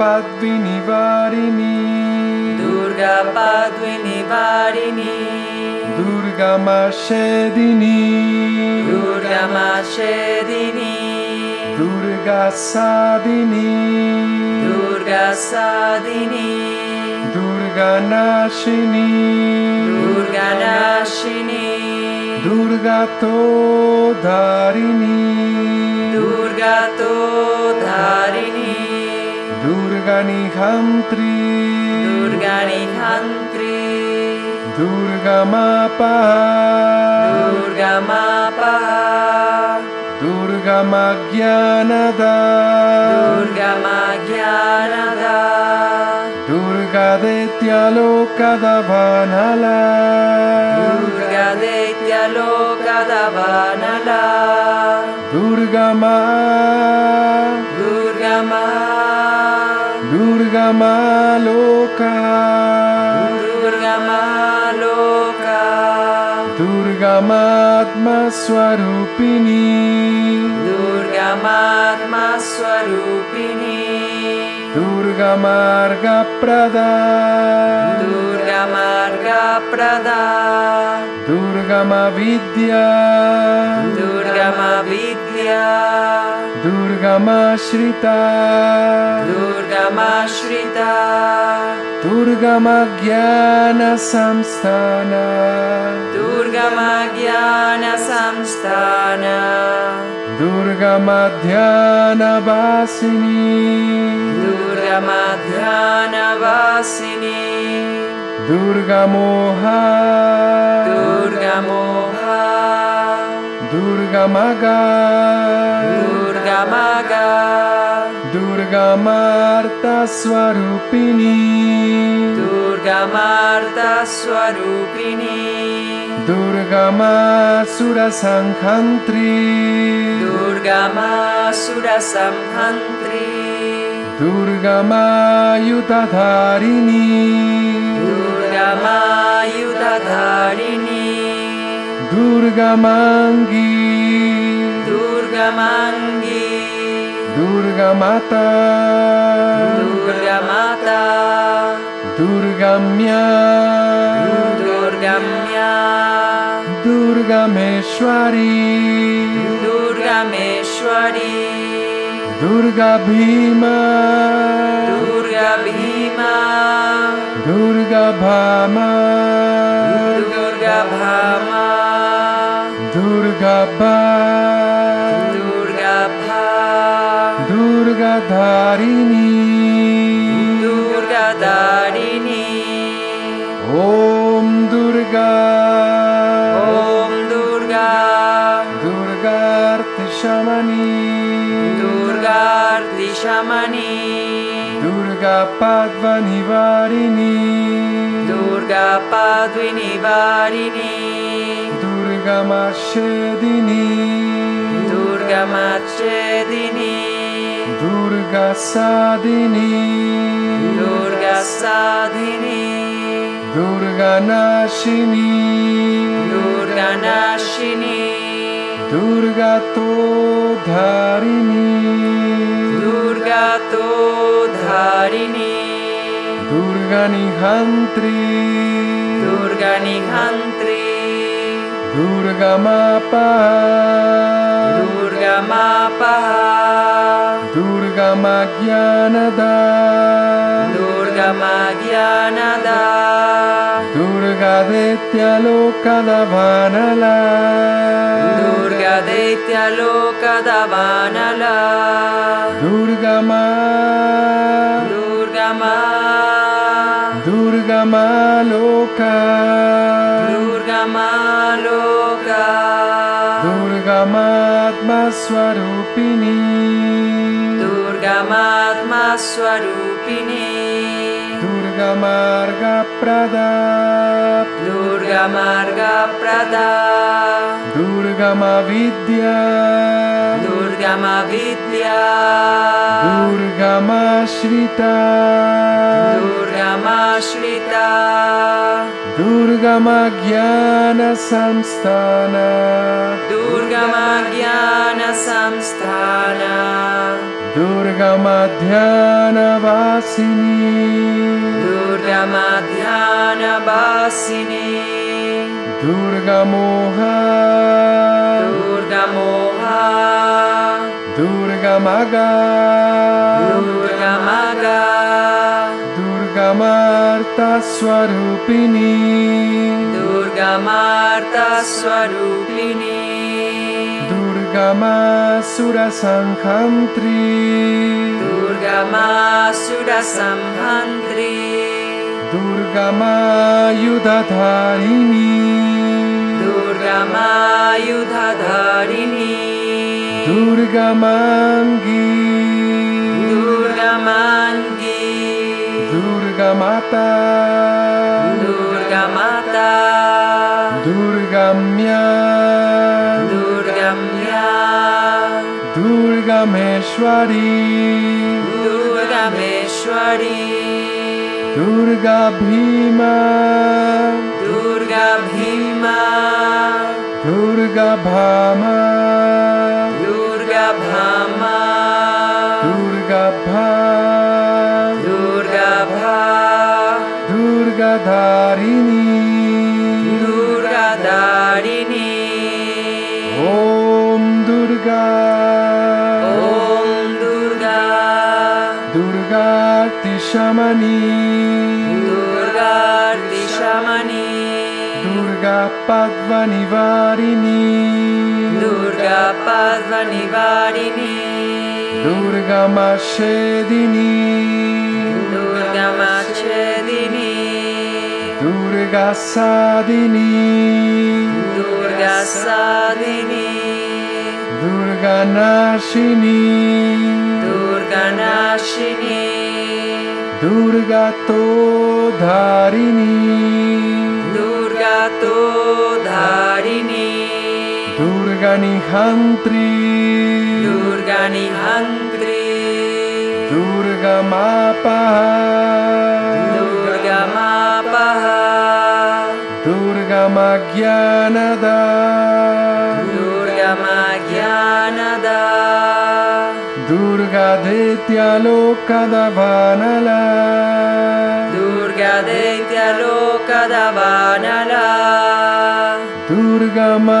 Padvini Varini Durga Padvini Varini Durga Mashedini Durga Mashedini Durga Sadini Durga Sadini Durga Nashini Durga Nashini Durga Todharini Durga Todharini Durganihantri Durganihantri Durgamapa Durgamapa Durgamagyanada. Durgamagyanada. Durga Detyalokadavanala Durga Detya Loka Davanala Durga Ma Durga Ma Maloka Durga Maloka Durga Matma Swarupini. Durga Matma Swarupini. Durga Marga Prada. Durga Marga Prada. Durga Mavidya Durga Mavidya Maya Durga Mashrita. Durga Mashrita. Durga Magyana Samstana Durga Magyana Samstana Durga Madhyana Basini, Durga Madhyana Basini, Durga Moha, Durga Moha. Durga Maga. Durga Maga. Durga Marta Swarupini. Durga Marta Swarupini. Durga Masura Sanghantri Durga Masura Sanghantri Durga Ma Yudhadharini Durga Ma Yudhadharini दुर्गमाश्रिता दुर्गमाश्रिता दुर्गमज्ञानसंस्थाना दुर्गमज्ञानसंस्थान दुर्गमध्यानवासिनी दुर्गमध्यानवासिनी दुर्गमोहा दुर्गमोहा दुर्गमगा दुर्गमगा दुर्गमार्तस्वरूपिणी दुर्गमार्तस्वरूपिणी दुर्गमासुरसङ्घन्त्री दुर्गमासुरसंहन्त्री दुर्गमायुधधारिणी दुर्गमायुधधारिणी दुर्गमाङ्गी दुर्गमाङ्गी दुर्गमाता দুর্গা ভামা দুর্গা বা দুর্গা ভা দুর্গা ধারিণী দুর্গা ধারিণী ওম দুর্গা। ওম দুর্গা। দুর্গার্তি শামানি দুর্গার্তি শামানি দুর্গা পাদ্মনিবারিণী दुर्गापाद्विनिवारिणी दुर्गमशेदिनी दुर्गमच्छेदिनी दुर्गसादिनी दुर्गसाधिनी दुर्गनाशिनी दुर्गनाशिनी दुर्गतोधारिणी दुर्गातो Durganihantri Durganihantri Durga Mapa. Durga Mapa. Durga Magyanada. Durga Magyanada. Durga Detya Lokada Vanala Durga Detya Lokada Vanala Durga Mapa Maloka Durga Maloka Durga Matma Swarupini. Durga Matma Swarupini. Durga Marga Prada. Durga Marga Prada. Durga Mavidya. Durga Mavidya. Durga Mashrita. Durga Mashrita. Magyana Samstana Durga Magyana Samstana Durga Madhyana Vasini Durga Madhyana Vasini Durga Moha Durga Moha Durga Maga Marta Swarupini Durga Marta Swarupini Durga Masura Sankhantri Durga Masuda Samhantri Durga Mayudhadharini Durga Mata Durga Mata. Durga Mya. Durga Mya. Durga Meshwari. Durga Meshwari. Durga Bhima. Durga Bhima. Durga Bhama. Durga Bhama. Durga Bhama. দুর্গাধারিণী দুর্গাধারিণী ওম দুর্গা। ওম দুর্গা। দুর্গা তিসামণি দুর্গা তিসামণি দুর্গা পাদ্মনিবারিণী দুর্গা পাদ্মনিবারিণী দুর্গা মাসেদিনী দুর্গা মাস Durgasadini Durgasadini Durganashini Durganashini Durgato Dharini Durgato Dharini Durganihantri Durganihantri Durgamapa Dnyanada दुर्गमज्ञानदा दुर्गादैत्यलोकदबानला दुर्गादैत्यलोकदबानला दुर्गमा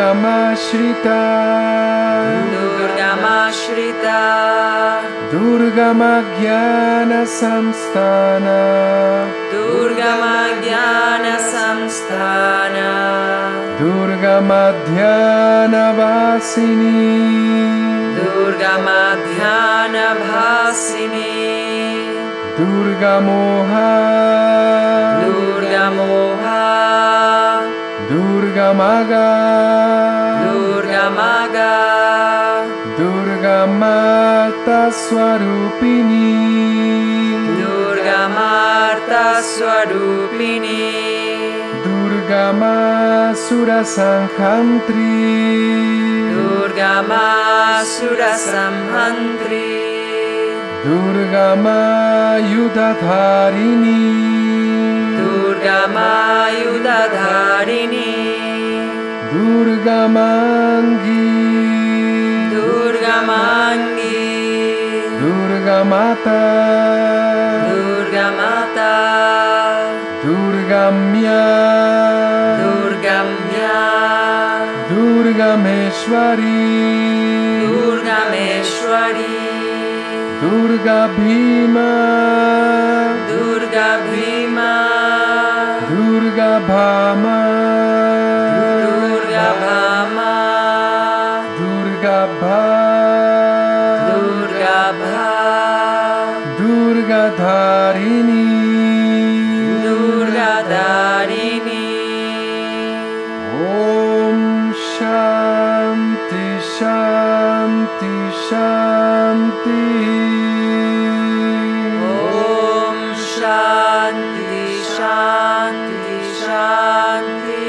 दुर्गमाश्रिता। दुर्गमाश्रिता। दुर्गमज्ञान संस्थान दुर्गमज्ञान संस्थान दुर्गमोहा। दुर्गमोहा। Durga Maga. Durga Maga. Durga Mata Swarupini. Durga Marta Swarupini. Durga Masura Sankhantri Durga Masura Samhantri Durga Mayudhadharini Durga Mayudhadharini Durga Mangi Durga Mangi Durga Mata Durga Mata Durga Mya Durga Mya Durgameshwari Durgameshwari Durga Bhima Durga Bhima Durga Bhama Durga दुर्गाधारिणी दुर्गाधारिणी ॐ शान्ति शान्ति शान्ति। ॐ शान्ति शान्ति शान्ति।